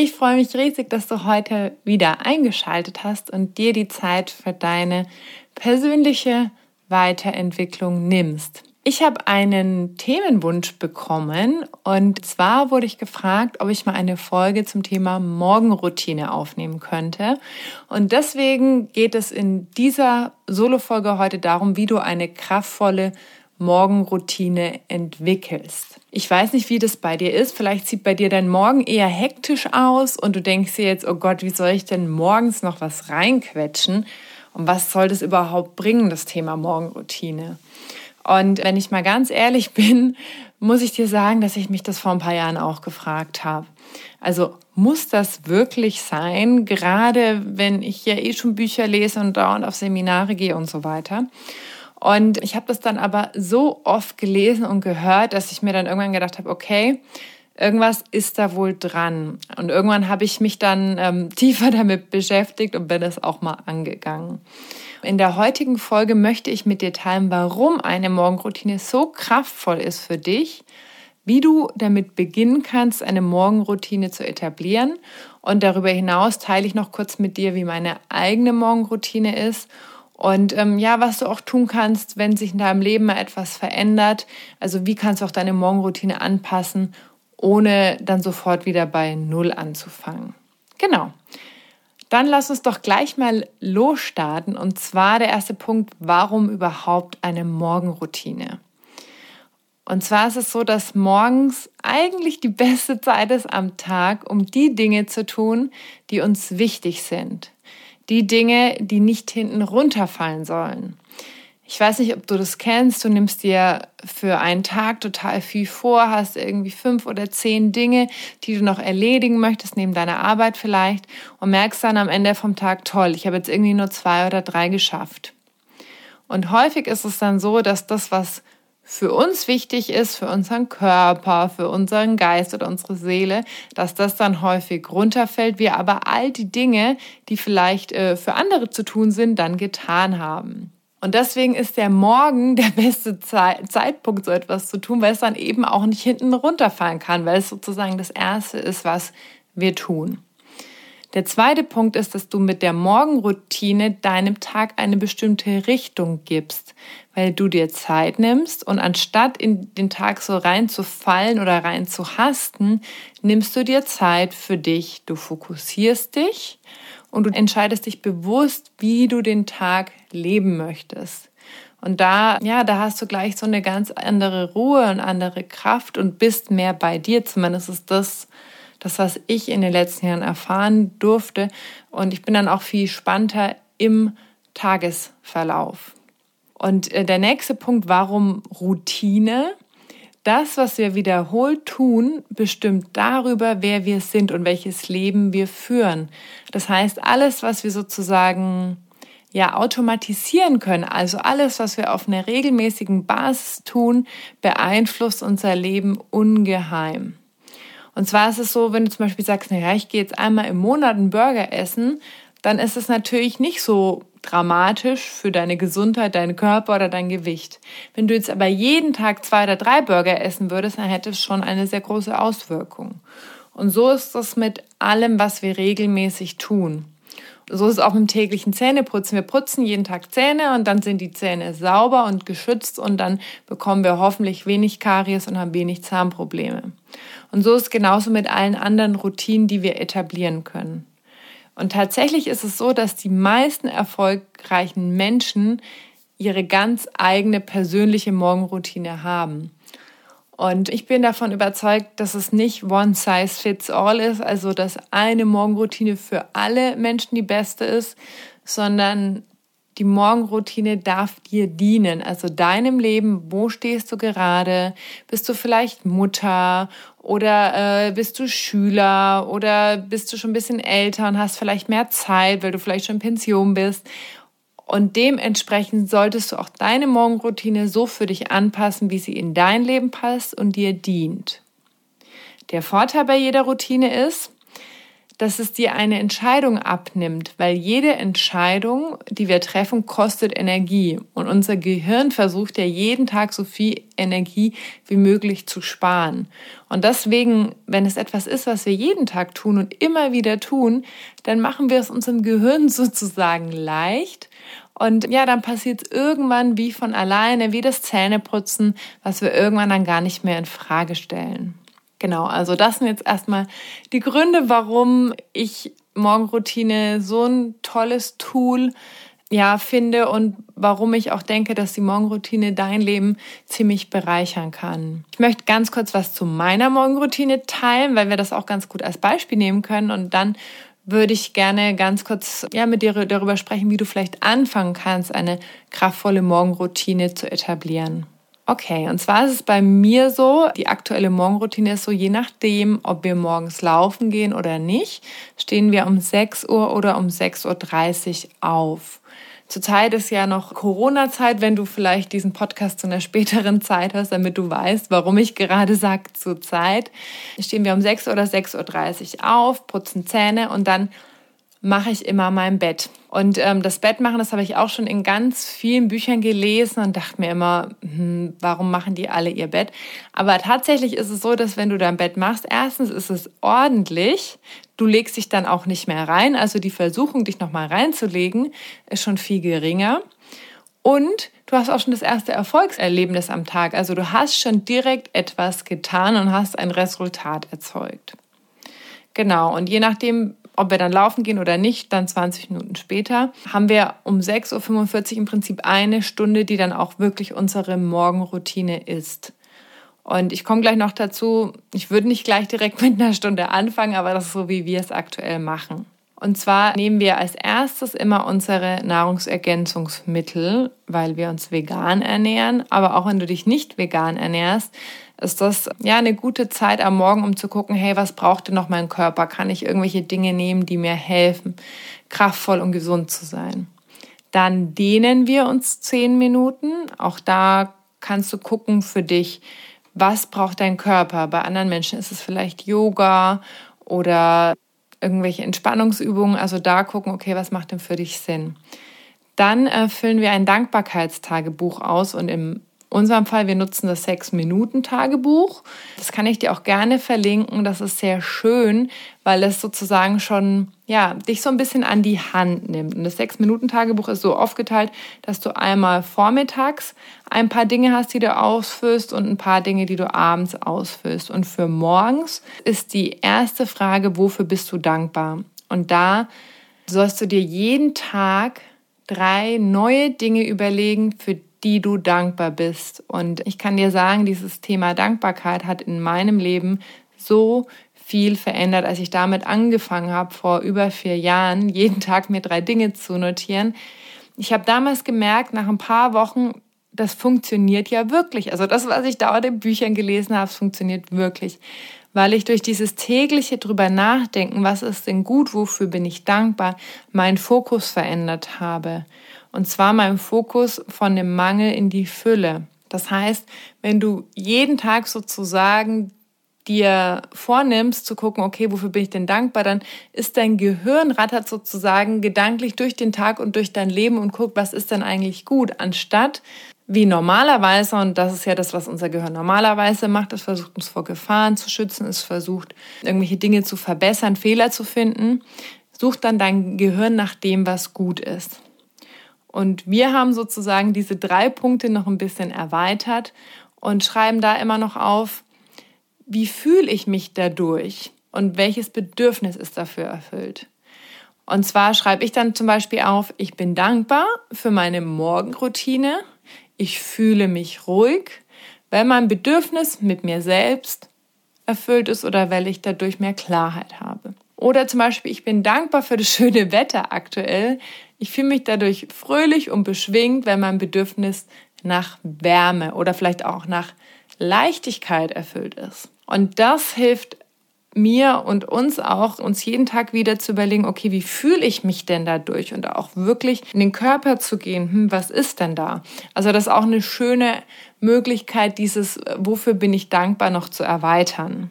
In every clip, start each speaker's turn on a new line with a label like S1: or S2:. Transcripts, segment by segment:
S1: Ich freue mich riesig, dass du heute wieder eingeschaltet hast und dir die Zeit für deine persönliche Weiterentwicklung nimmst. Ich habe einen Themenwunsch bekommen und zwar wurde ich gefragt, ob ich mal eine Folge zum Thema Morgenroutine aufnehmen könnte. Und deswegen geht es in dieser Solo-Folge heute darum, wie du eine kraftvolle Morgenroutine entwickelst. Ich weiß nicht, wie das bei dir ist. Vielleicht sieht bei dir dein Morgen eher hektisch aus und du denkst dir jetzt, oh Gott, wie soll ich denn morgens noch was reinquetschen? Und was soll das überhaupt bringen, das Thema Morgenroutine? Und wenn ich mal ganz ehrlich bin, muss ich dir sagen, dass ich mich das vor ein paar Jahren auch gefragt habe. Also muss das wirklich sein, gerade wenn ich ja eh schon Bücher lese und dauernd auf Seminare gehe und so weiter. Und ich habe das dann aber so oft gelesen und gehört, dass ich mir dann irgendwann gedacht habe, okay, irgendwas ist da wohl dran. Und irgendwann habe ich mich dann ähm, tiefer damit beschäftigt und bin es auch mal angegangen. In der heutigen Folge möchte ich mit dir teilen, warum eine Morgenroutine so kraftvoll ist für dich, wie du damit beginnen kannst, eine Morgenroutine zu etablieren. Und darüber hinaus teile ich noch kurz mit dir, wie meine eigene Morgenroutine ist und ähm, ja, was du auch tun kannst, wenn sich in deinem Leben mal etwas verändert. Also wie kannst du auch deine Morgenroutine anpassen, ohne dann sofort wieder bei Null anzufangen. Genau. Dann lass uns doch gleich mal losstarten. Und zwar der erste Punkt, warum überhaupt eine Morgenroutine? Und zwar ist es so, dass morgens eigentlich die beste Zeit ist am Tag, um die Dinge zu tun, die uns wichtig sind die Dinge, die nicht hinten runterfallen sollen. Ich weiß nicht, ob du das kennst. Du nimmst dir für einen Tag total viel vor, hast irgendwie fünf oder zehn Dinge, die du noch erledigen möchtest, neben deiner Arbeit vielleicht, und merkst dann am Ende vom Tag, toll, ich habe jetzt irgendwie nur zwei oder drei geschafft. Und häufig ist es dann so, dass das, was für uns wichtig ist, für unseren Körper, für unseren Geist oder unsere Seele, dass das dann häufig runterfällt, wir aber all die Dinge, die vielleicht äh, für andere zu tun sind, dann getan haben. Und deswegen ist der Morgen der beste Zeitpunkt, so etwas zu tun, weil es dann eben auch nicht hinten runterfallen kann, weil es sozusagen das Erste ist, was wir tun. Der zweite Punkt ist, dass du mit der Morgenroutine deinem Tag eine bestimmte Richtung gibst, weil du dir Zeit nimmst und anstatt in den Tag so reinzufallen oder rein zu hasten, nimmst du dir Zeit für dich. Du fokussierst dich und du entscheidest dich bewusst, wie du den Tag leben möchtest. Und da, ja, da hast du gleich so eine ganz andere Ruhe und andere Kraft und bist mehr bei dir. Zumindest ist das das, was ich in den letzten Jahren erfahren durfte. Und ich bin dann auch viel spannender im Tagesverlauf. Und äh, der nächste Punkt, warum Routine? Das, was wir wiederholt tun, bestimmt darüber, wer wir sind und welches Leben wir führen. Das heißt, alles, was wir sozusagen ja automatisieren können, also alles, was wir auf einer regelmäßigen Basis tun, beeinflusst unser Leben ungeheim. Und zwar ist es so, wenn du zum Beispiel sagst, naja, ich gehe jetzt einmal im Monat einen Burger essen, dann ist es natürlich nicht so dramatisch für deine Gesundheit, deinen Körper oder dein Gewicht. Wenn du jetzt aber jeden Tag zwei oder drei Burger essen würdest, dann hätte es schon eine sehr große Auswirkung. Und so ist das mit allem, was wir regelmäßig tun. So ist es auch mit dem täglichen Zähneputzen. Wir putzen jeden Tag Zähne und dann sind die Zähne sauber und geschützt und dann bekommen wir hoffentlich wenig Karies und haben wenig Zahnprobleme. Und so ist es genauso mit allen anderen Routinen, die wir etablieren können. Und tatsächlich ist es so, dass die meisten erfolgreichen Menschen ihre ganz eigene persönliche Morgenroutine haben. Und ich bin davon überzeugt, dass es nicht one size fits all ist, also dass eine Morgenroutine für alle Menschen die beste ist, sondern die Morgenroutine darf dir dienen, also deinem Leben. Wo stehst du gerade? Bist du vielleicht Mutter oder äh, bist du Schüler oder bist du schon ein bisschen älter und hast vielleicht mehr Zeit, weil du vielleicht schon in Pension bist? Und dementsprechend solltest du auch deine Morgenroutine so für dich anpassen, wie sie in dein Leben passt und dir dient. Der Vorteil bei jeder Routine ist, dass es dir eine Entscheidung abnimmt, weil jede Entscheidung, die wir treffen, kostet Energie. Und unser Gehirn versucht ja jeden Tag so viel Energie wie möglich zu sparen. Und deswegen, wenn es etwas ist, was wir jeden Tag tun und immer wieder tun, dann machen wir es unserem Gehirn sozusagen leicht. Und ja, dann passiert es irgendwann wie von alleine, wie das Zähneputzen, was wir irgendwann dann gar nicht mehr in Frage stellen. Genau, also das sind jetzt erstmal die Gründe, warum ich Morgenroutine so ein tolles Tool ja finde und warum ich auch denke, dass die Morgenroutine dein Leben ziemlich bereichern kann. Ich möchte ganz kurz was zu meiner Morgenroutine teilen, weil wir das auch ganz gut als Beispiel nehmen können und dann würde ich gerne ganz kurz ja, mit dir darüber sprechen, wie du vielleicht anfangen kannst, eine kraftvolle Morgenroutine zu etablieren. Okay, und zwar ist es bei mir so, die aktuelle Morgenroutine ist so, je nachdem, ob wir morgens laufen gehen oder nicht, stehen wir um 6 Uhr oder um 6.30 Uhr auf. Zurzeit ist ja noch Corona-Zeit, wenn du vielleicht diesen Podcast zu einer späteren Zeit hast, damit du weißt, warum ich gerade sage zurzeit. Stehen wir um 6 oder 6.30 Uhr auf, putzen Zähne und dann mache ich immer mein Bett. Und ähm, das Bett machen, das habe ich auch schon in ganz vielen Büchern gelesen und dachte mir immer, hm, warum machen die alle ihr Bett? Aber tatsächlich ist es so, dass wenn du dein Bett machst, erstens ist es ordentlich, du legst dich dann auch nicht mehr rein, also die Versuchung, dich nochmal reinzulegen, ist schon viel geringer. Und du hast auch schon das erste Erfolgserlebnis am Tag. Also du hast schon direkt etwas getan und hast ein Resultat erzeugt. Genau, und je nachdem, ob wir dann laufen gehen oder nicht, dann 20 Minuten später, haben wir um 6.45 Uhr im Prinzip eine Stunde, die dann auch wirklich unsere Morgenroutine ist. Und ich komme gleich noch dazu, ich würde nicht gleich direkt mit einer Stunde anfangen, aber das ist so, wie wir es aktuell machen. Und zwar nehmen wir als erstes immer unsere Nahrungsergänzungsmittel, weil wir uns vegan ernähren. Aber auch wenn du dich nicht vegan ernährst, ist das ja eine gute Zeit am Morgen, um zu gucken, hey, was braucht denn noch mein Körper? Kann ich irgendwelche Dinge nehmen, die mir helfen, kraftvoll und gesund zu sein? Dann dehnen wir uns zehn Minuten. Auch da kannst du gucken für dich, was braucht dein Körper? Bei anderen Menschen ist es vielleicht Yoga oder irgendwelche Entspannungsübungen. Also da gucken, okay, was macht denn für dich Sinn? Dann äh, füllen wir ein Dankbarkeitstagebuch aus und im unserem Fall, wir nutzen das Sechs-Minuten-Tagebuch. Das kann ich dir auch gerne verlinken. Das ist sehr schön, weil es sozusagen schon, ja, dich so ein bisschen an die Hand nimmt. Und das Sechs-Minuten-Tagebuch ist so aufgeteilt, dass du einmal vormittags ein paar Dinge hast, die du ausfüllst und ein paar Dinge, die du abends ausfüllst. Und für morgens ist die erste Frage, wofür bist du dankbar? Und da sollst du dir jeden Tag drei neue Dinge überlegen, für die du dankbar bist. Und ich kann dir sagen, dieses Thema Dankbarkeit hat in meinem Leben so viel verändert, als ich damit angefangen habe, vor über vier Jahren, jeden Tag mir drei Dinge zu notieren. Ich habe damals gemerkt, nach ein paar Wochen, das funktioniert ja wirklich. Also das, was ich dauernd in Büchern gelesen habe, funktioniert wirklich. Weil ich durch dieses tägliche drüber nachdenken, was ist denn gut, wofür bin ich dankbar, meinen Fokus verändert habe. Und zwar mein Fokus von dem Mangel in die Fülle. Das heißt, wenn du jeden Tag sozusagen dir vornimmst zu gucken, okay, wofür bin ich denn dankbar, dann ist dein Gehirn rattert sozusagen gedanklich durch den Tag und durch dein Leben und guckt, was ist denn eigentlich gut, anstatt wie normalerweise, und das ist ja das, was unser Gehirn normalerweise macht, es versucht uns vor Gefahren zu schützen, es versucht irgendwelche Dinge zu verbessern, Fehler zu finden, sucht dann dein Gehirn nach dem, was gut ist. Und wir haben sozusagen diese drei Punkte noch ein bisschen erweitert und schreiben da immer noch auf, wie fühle ich mich dadurch und welches Bedürfnis ist dafür erfüllt. Und zwar schreibe ich dann zum Beispiel auf, ich bin dankbar für meine Morgenroutine, ich fühle mich ruhig, weil mein Bedürfnis mit mir selbst erfüllt ist oder weil ich dadurch mehr Klarheit habe. Oder zum Beispiel, ich bin dankbar für das schöne Wetter aktuell, ich fühle mich dadurch fröhlich und beschwingt, wenn mein Bedürfnis nach Wärme oder vielleicht auch nach Leichtigkeit erfüllt ist. Und das hilft mir und uns auch, uns jeden Tag wieder zu überlegen, okay, wie fühle ich mich denn dadurch und auch wirklich in den Körper zu gehen, hm, was ist denn da? Also das ist auch eine schöne Möglichkeit, dieses, wofür bin ich dankbar, noch zu erweitern.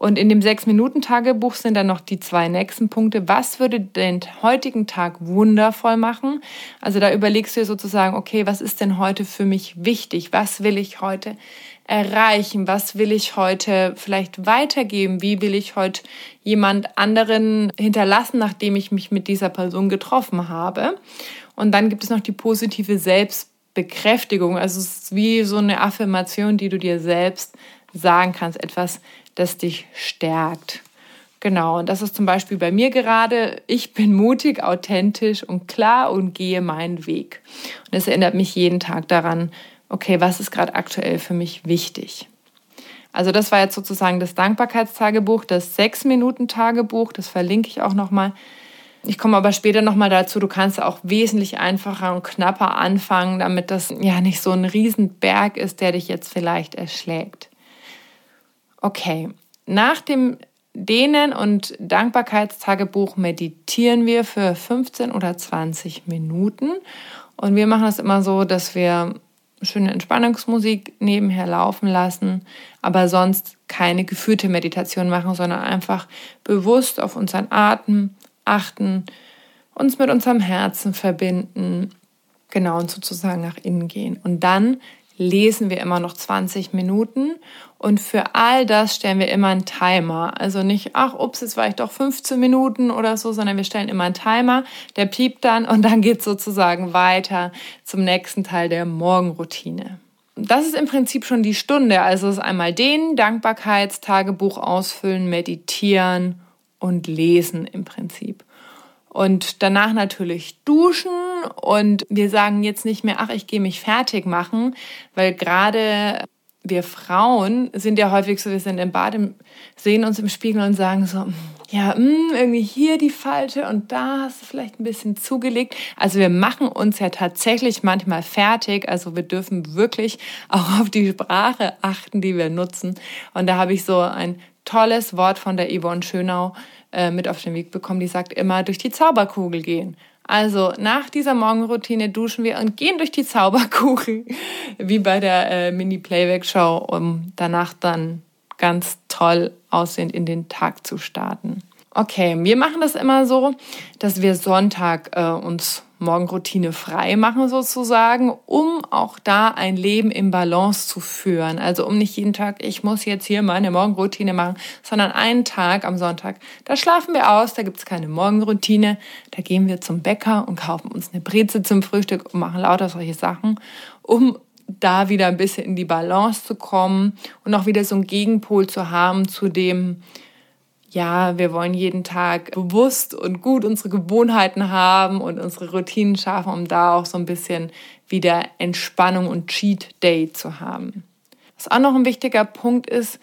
S1: Und in dem Sechs-Minuten-Tagebuch sind dann noch die zwei nächsten Punkte. Was würde den heutigen Tag wundervoll machen? Also da überlegst du dir sozusagen, okay, was ist denn heute für mich wichtig? Was will ich heute erreichen? Was will ich heute vielleicht weitergeben? Wie will ich heute jemand anderen hinterlassen, nachdem ich mich mit dieser Person getroffen habe? Und dann gibt es noch die positive Selbstbekräftigung. Also es ist wie so eine Affirmation, die du dir selbst sagen kannst. Etwas, das dich stärkt. Genau, und das ist zum Beispiel bei mir gerade, ich bin mutig, authentisch und klar und gehe meinen Weg. Und es erinnert mich jeden Tag daran, okay, was ist gerade aktuell für mich wichtig? Also das war jetzt sozusagen das Dankbarkeitstagebuch, das Sechs-Minuten-Tagebuch, das verlinke ich auch nochmal. Ich komme aber später nochmal dazu, du kannst auch wesentlich einfacher und knapper anfangen, damit das ja nicht so ein Riesenberg ist, der dich jetzt vielleicht erschlägt. Okay, nach dem Dehnen- und Dankbarkeitstagebuch meditieren wir für 15 oder 20 Minuten. Und wir machen es immer so, dass wir schöne Entspannungsmusik nebenher laufen lassen, aber sonst keine geführte Meditation machen, sondern einfach bewusst auf unseren Atem achten, uns mit unserem Herzen verbinden, genau und sozusagen nach innen gehen. Und dann lesen wir immer noch 20 Minuten und für all das stellen wir immer einen Timer. Also nicht, ach, ups, jetzt war ich doch 15 Minuten oder so, sondern wir stellen immer einen Timer, der piept dann und dann geht sozusagen weiter zum nächsten Teil der Morgenroutine. Das ist im Prinzip schon die Stunde. Also es ist einmal den Dankbarkeitstagebuch ausfüllen, meditieren und lesen im Prinzip. Und danach natürlich duschen und wir sagen jetzt nicht mehr, ach, ich gehe mich fertig machen, weil gerade wir Frauen sind ja häufig so, wir sind im Bad, sehen uns im Spiegel und sagen so, ja, mh, hm, irgendwie hier die Falte und da hast du vielleicht ein bisschen zugelegt. Also wir machen uns ja tatsächlich manchmal fertig. Also wir dürfen wirklich auch auf die Sprache achten, die wir nutzen. Und da habe ich so ein tolles Wort von der Yvonne Schönau äh, mit auf den Weg bekommen. Die sagt immer, durch die Zauberkugel gehen. Also nach dieser Morgenroutine duschen wir und gehen durch die Zauberkugel, wie bei der äh, Mini-Playback-Show, um danach dann ganz toll aussehend in den Tag zu starten. Okay, wir machen das immer so, dass wir Sonntag äh, uns Morgenroutine frei machen sozusagen, um auch da ein Leben im Balance zu führen. Also um nicht jeden Tag, ich muss jetzt hier meine Morgenroutine machen, sondern einen Tag am Sonntag, da schlafen wir aus, da gibt's keine Morgenroutine, da gehen wir zum Bäcker und kaufen uns eine Breze zum Frühstück und machen lauter solche Sachen, um da wieder ein bisschen in die Balance zu kommen und auch wieder so einen Gegenpol zu haben zu dem, ja, wir wollen jeden Tag bewusst und gut unsere Gewohnheiten haben und unsere Routinen schaffen, um da auch so ein bisschen wieder Entspannung und Cheat Day zu haben. Was auch noch ein wichtiger Punkt ist,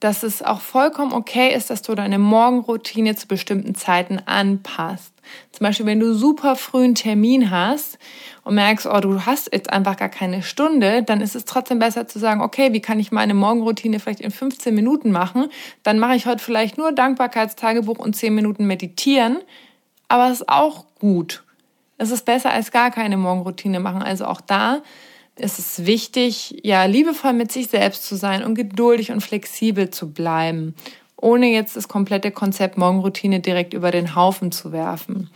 S1: dass es auch vollkommen okay ist, dass du deine Morgenroutine zu bestimmten Zeiten anpasst. Zum Beispiel, wenn du super früh einen Termin hast und merkst, oh, du hast jetzt einfach gar keine Stunde, dann ist es trotzdem besser zu sagen, okay, wie kann ich meine Morgenroutine vielleicht in 15 Minuten machen? Dann mache ich heute vielleicht nur Dankbarkeitstagebuch und 10 Minuten meditieren, aber es ist auch gut. Es ist besser als gar keine Morgenroutine machen. Also auch da ist es wichtig, ja, liebevoll mit sich selbst zu sein und geduldig und flexibel zu bleiben, ohne jetzt das komplette Konzept Morgenroutine direkt über den Haufen zu werfen.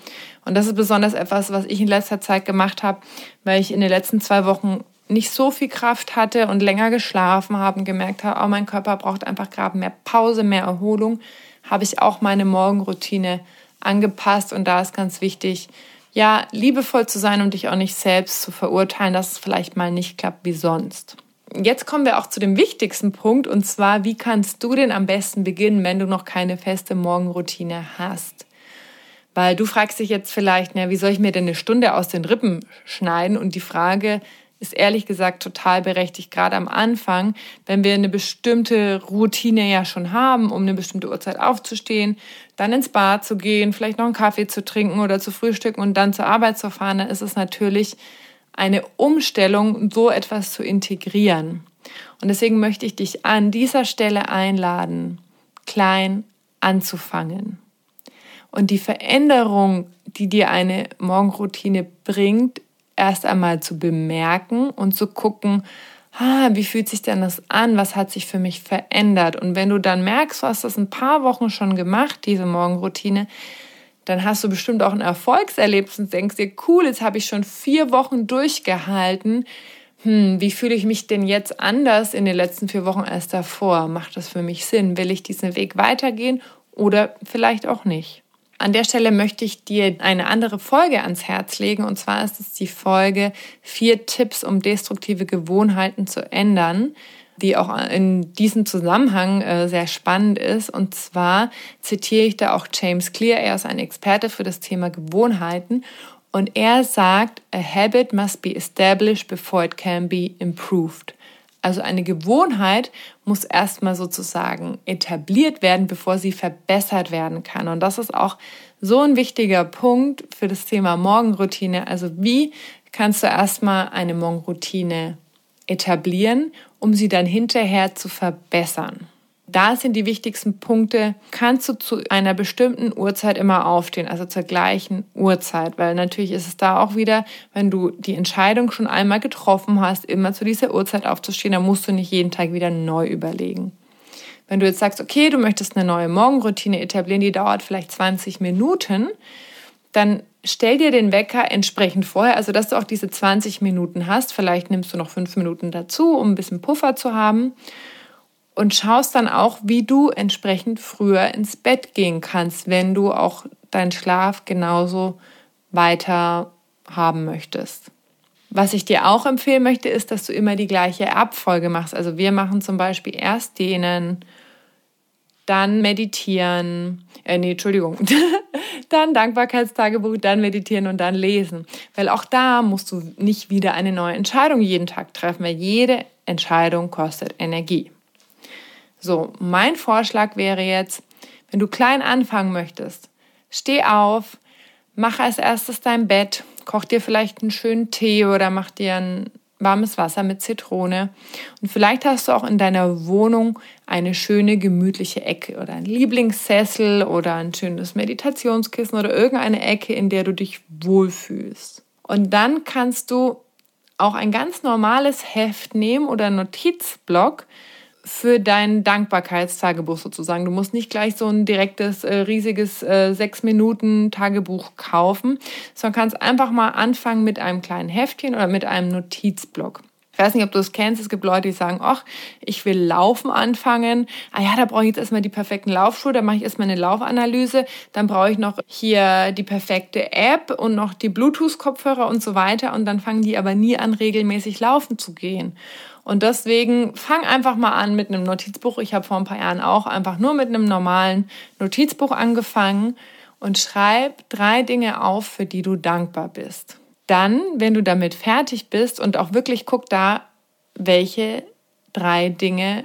S1: Und das ist besonders etwas, was ich in letzter Zeit gemacht habe, weil ich in den letzten zwei Wochen nicht so viel Kraft hatte und länger geschlafen habe und gemerkt habe, oh, mein Körper braucht einfach gerade mehr Pause, mehr Erholung, habe ich auch meine Morgenroutine angepasst und da ist ganz wichtig, ja, liebevoll zu sein und dich auch nicht selbst zu verurteilen, dass es vielleicht mal nicht klappt wie sonst. Jetzt kommen wir auch zu dem wichtigsten Punkt und zwar, wie kannst du denn am besten beginnen, wenn du noch keine feste Morgenroutine hast? Weil du fragst dich jetzt vielleicht, na, wie soll ich mir denn eine Stunde aus den Rippen schneiden? Und die Frage ist ehrlich gesagt total berechtigt, gerade am Anfang, wenn wir eine bestimmte Routine ja schon haben, um eine bestimmte Uhrzeit aufzustehen, dann ins Bad zu gehen, vielleicht noch einen Kaffee zu trinken oder zu frühstücken und dann zur Arbeit zu fahren, dann ist es natürlich eine Umstellung, so etwas zu integrieren. Und deswegen möchte ich dich an dieser Stelle einladen, klein anzufangen. Und die Veränderung, die dir eine Morgenroutine bringt, erst einmal zu bemerken und zu gucken, ah, wie fühlt sich denn das an? Was hat sich für mich verändert? Und wenn du dann merkst, du hast das ein paar Wochen schon gemacht, diese Morgenroutine, dann hast du bestimmt auch ein Erfolgserlebnis und denkst dir, cool, jetzt habe ich schon vier Wochen durchgehalten. Hm, wie fühle ich mich denn jetzt anders in den letzten vier Wochen als davor? Macht das für mich Sinn? Will ich diesen Weg weitergehen oder vielleicht auch nicht? An der Stelle möchte ich dir eine andere Folge ans Herz legen. Und zwar ist es die Folge vier Tipps, um destruktive Gewohnheiten zu ändern die auch in diesem Zusammenhang äh, sehr spannend ist. Und zwar zitiere ich da auch James Clear. Er ist ein Experte für das Thema Gewohnheiten. Und er sagt, a habit must be established before it can be improved. Also eine Gewohnheit muss erstmal sozusagen etabliert werden, bevor sie verbessert werden kann. Und das ist auch so ein wichtiger Punkt für das Thema Morgenroutine. Also wie kannst du erstmal eine Morgenroutine etablieren, um sie dann hinterher zu verbessern? Da sind die wichtigsten Punkte. Kannst du zu einer bestimmten Uhrzeit immer aufstehen, also zur gleichen Uhrzeit? Weil natürlich ist es da auch wieder, wenn du die Entscheidung schon einmal getroffen hast, immer zu dieser Uhrzeit aufzustehen, dann musst du nicht jeden Tag wieder neu überlegen. Wenn du jetzt sagst, okay, du möchtest eine neue Morgenroutine etablieren, die dauert vielleicht 20 Minuten, dann stell dir den Wecker entsprechend vorher, also dass du auch diese 20 Minuten hast. Vielleicht nimmst du noch fünf Minuten dazu, um ein bisschen Puffer zu haben und schaust dann auch, wie du entsprechend früher ins Bett gehen kannst, wenn du auch deinen Schlaf genauso weiter haben möchtest. Was ich dir auch empfehlen möchte, ist, dass du immer die gleiche Abfolge machst. Also wir machen zum Beispiel erst dehnen, dann meditieren, äh, nee, Entschuldigung, dann Dankbarkeitstagebuch, dann meditieren und dann lesen. Weil auch da musst du nicht wieder eine neue Entscheidung jeden Tag treffen, weil jede Entscheidung kostet Energie. So, mein Vorschlag wäre jetzt, wenn du klein anfangen möchtest, steh auf, mach als erstes dein Bett, koch dir vielleicht einen schönen Tee oder mach dir ein warmes Wasser mit Zitrone. Und vielleicht hast du auch in deiner Wohnung eine schöne, gemütliche Ecke oder ein Lieblingssessel oder ein schönes Meditationskissen oder irgendeine Ecke, in der du dich wohlfühlst. Und dann kannst du auch ein ganz normales Heft nehmen oder Notizblock, für dein Dankbarkeitstagebuch sozusagen. Du musst nicht gleich so ein direktes, äh, riesiges äh, sechs Minuten Tagebuch kaufen, sondern kannst einfach mal anfangen mit einem kleinen Heftchen oder mit einem Notizblock. Ich weiß nicht, ob du es kennst. Es gibt Leute, die sagen, ach, ich will Laufen anfangen. Ah ja, da brauche ich jetzt erstmal die perfekten Laufschuhe, da mache ich erstmal eine Laufanalyse. Dann brauche ich noch hier die perfekte App und noch die Bluetooth-Kopfhörer und so weiter. Und dann fangen die aber nie an, regelmäßig laufen zu gehen. Und deswegen fang einfach mal an mit einem Notizbuch. Ich habe vor ein paar Jahren auch einfach nur mit einem normalen Notizbuch angefangen und schreib drei Dinge auf, für die du dankbar bist. Dann, wenn du damit fertig bist und auch wirklich guck da, welche drei Dinge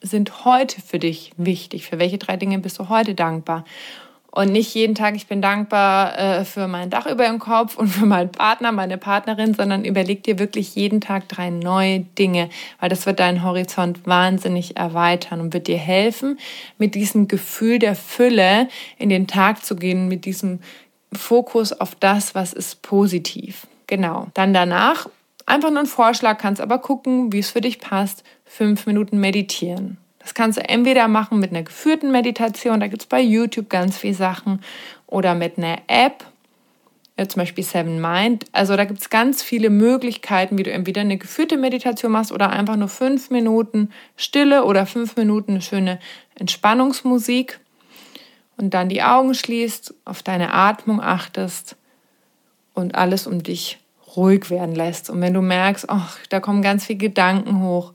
S1: sind heute für dich wichtig? Für welche drei Dinge bist du heute dankbar? Und nicht jeden Tag, ich bin dankbar äh, für mein Dach über dem Kopf und für meinen Partner, meine Partnerin, sondern überleg dir wirklich jeden Tag drei neue Dinge, weil das wird deinen Horizont wahnsinnig erweitern und wird dir helfen, mit diesem Gefühl der Fülle in den Tag zu gehen, mit diesem Fokus auf das, was ist positiv. Genau. Dann danach einfach nur ein Vorschlag, kannst aber gucken, wie es für dich passt. Fünf Minuten meditieren. Das kannst du entweder machen mit einer geführten Meditation, da gibt es bei YouTube ganz viele Sachen, oder mit einer App, zum Beispiel Seven Mind. Also da gibt es ganz viele Möglichkeiten, wie du entweder eine geführte Meditation machst oder einfach nur fünf Minuten Stille oder fünf Minuten eine schöne Entspannungsmusik und dann die Augen schließt, auf deine Atmung achtest und alles um dich ruhig werden lässt. Und wenn du merkst, ach, da kommen ganz viele Gedanken hoch,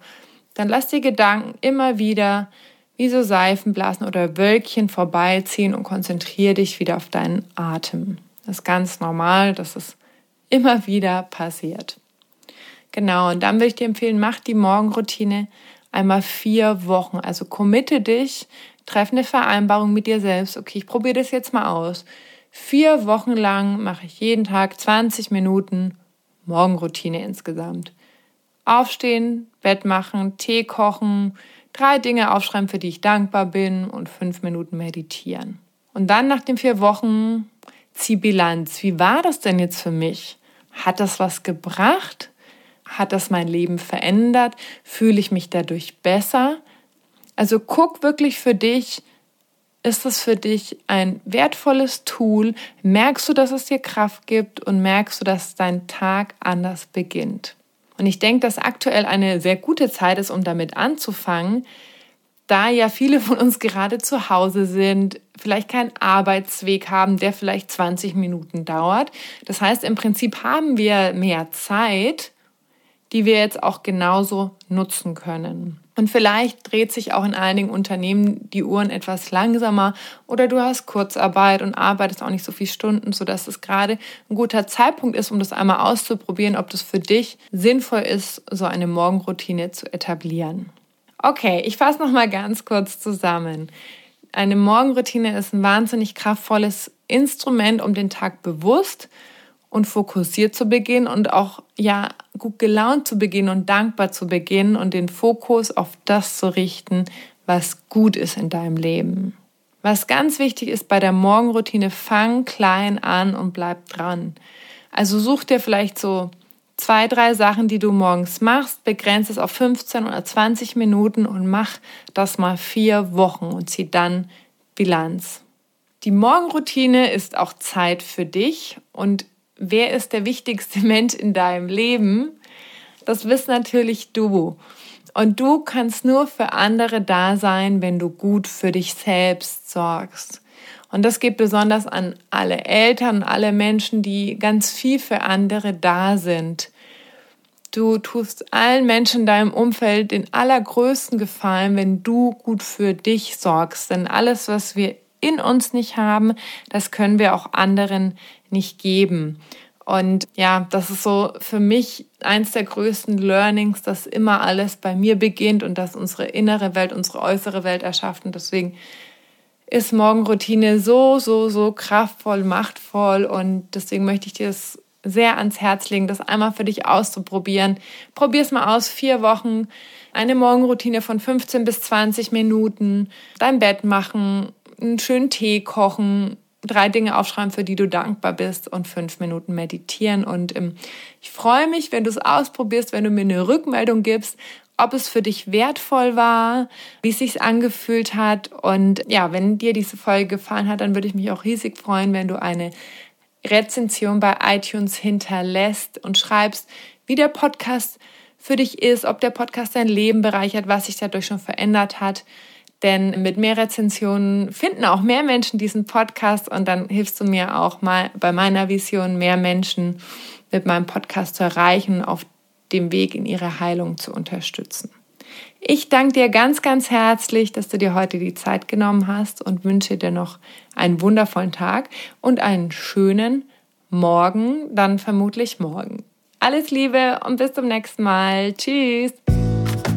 S1: dann lass die Gedanken immer wieder wie so Seifenblasen oder Wölkchen vorbeiziehen und konzentriere dich wieder auf deinen Atem. Das ist ganz normal, dass es immer wieder passiert. Genau, und dann würde ich dir empfehlen, mach die Morgenroutine einmal vier Wochen. Also committe dich, treff eine Vereinbarung mit dir selbst. Okay, ich probiere das jetzt mal aus. Vier Wochen lang mache ich jeden Tag 20 Minuten Morgenroutine insgesamt. Aufstehen, Bett machen, Tee kochen, drei Dinge aufschreiben, für die ich dankbar bin und fünf Minuten meditieren. Und dann nach den vier Wochen zieh Bilanz. Wie war das denn jetzt für mich? Hat das was gebracht? Hat das mein Leben verändert? Fühle ich mich dadurch besser? Also guck wirklich für dich, ist es für dich ein wertvolles Tool? Merkst du, dass es dir Kraft gibt und merkst du, dass dein Tag anders beginnt? Und ich denke, dass aktuell eine sehr gute Zeit ist, um damit anzufangen, da ja viele von uns gerade zu Hause sind, vielleicht keinen Arbeitsweg haben, der vielleicht 20 Minuten dauert. Das heißt, im Prinzip haben wir mehr Zeit, die wir jetzt auch genauso nutzen können. Und vielleicht dreht sich auch in einigen Unternehmen die Uhren etwas langsamer oder du hast Kurzarbeit und arbeitest auch nicht so viele Stunden, sodass es gerade ein guter Zeitpunkt ist, um das einmal auszuprobieren, ob das für dich sinnvoll ist, so eine Morgenroutine zu etablieren. Okay, ich fasse noch mal ganz kurz zusammen. Eine Morgenroutine ist ein wahnsinnig kraftvolles Instrument, um den Tag bewusst und fokussiert zu beginnen und auch ja gut gelaunt zu beginnen und dankbar zu beginnen und den Fokus auf das zu richten, was gut ist in deinem Leben. Was ganz wichtig ist bei der Morgenroutine, fang klein an und bleib dran. Also such dir vielleicht so zwei, drei Sachen, die du morgens machst, begrenze es auf 15 oder 20 Minuten und mach das mal vier Wochen und zieh dann Bilanz. Die Morgenroutine ist auch Zeit für dich und wer ist der wichtigste Mensch in deinem Leben? Das bist natürlich du. Und du kannst nur für andere da sein, wenn du gut für dich selbst sorgst. Und das geht besonders an alle Eltern, alle Menschen, die ganz viel für andere da sind. Du tust allen Menschen in deinem Umfeld den allergrößten Gefallen, wenn du gut für dich sorgst. Denn alles, was wir in uns nicht haben, das können wir auch anderen nicht geben. Und ja, das ist so für mich eins der größten Learnings, dass immer alles bei mir beginnt und dass unsere innere Welt unsere äußere Welt erschafft. Und deswegen ist Morgenroutine so, so, so kraftvoll, machtvoll. Und deswegen möchte ich dir das sehr ans Herz legen, das einmal für dich auszuprobieren. Probier es mal aus, vier Wochen, eine Morgenroutine von 15 bis 20 Minuten, dein Bett machen, einen schönen Tee kochen, drei Dinge aufschreiben, für die du dankbar bist und fünf Minuten meditieren. Und ähm, ich freue mich, wenn du es ausprobierst, wenn du mir eine Rückmeldung gibst, ob es für dich wertvoll war, wie es sich angefühlt hat. Und ja, wenn dir diese Folge gefallen hat, dann würde ich mich auch riesig freuen, wenn du eine Rezension bei iTunes hinterlässt und schreibst, wie der Podcast für dich ist, ob der Podcast dein Leben bereichert, was sich dadurch schon verändert hat. Denn mit mehr Rezensionen finden auch mehr Menschen diesen Podcast und dann hilfst du mir auch mal bei meiner Vision, mehr Menschen mit meinem Podcast zu erreichen, auf dem Weg in ihre Heilung zu unterstützen. Ich danke dir ganz, ganz herzlich, dass du dir heute die Zeit genommen hast und wünsche dir noch einen wundervollen Tag und einen schönen Morgen, dann vermutlich morgen. Alles Liebe und bis zum nächsten Mal. Tschüss.